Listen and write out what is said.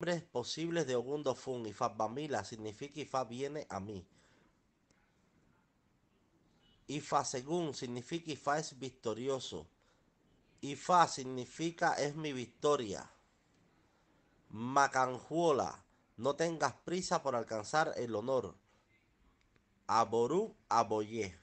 nombres posibles de Ogundo Fun. Ifá-Bamila significa Ifá viene a mí. Ifá según significa Ifá es victorioso. Ifá significa es mi victoria. Macanjuola, no tengas prisa por alcanzar el honor. Aború, aboyé.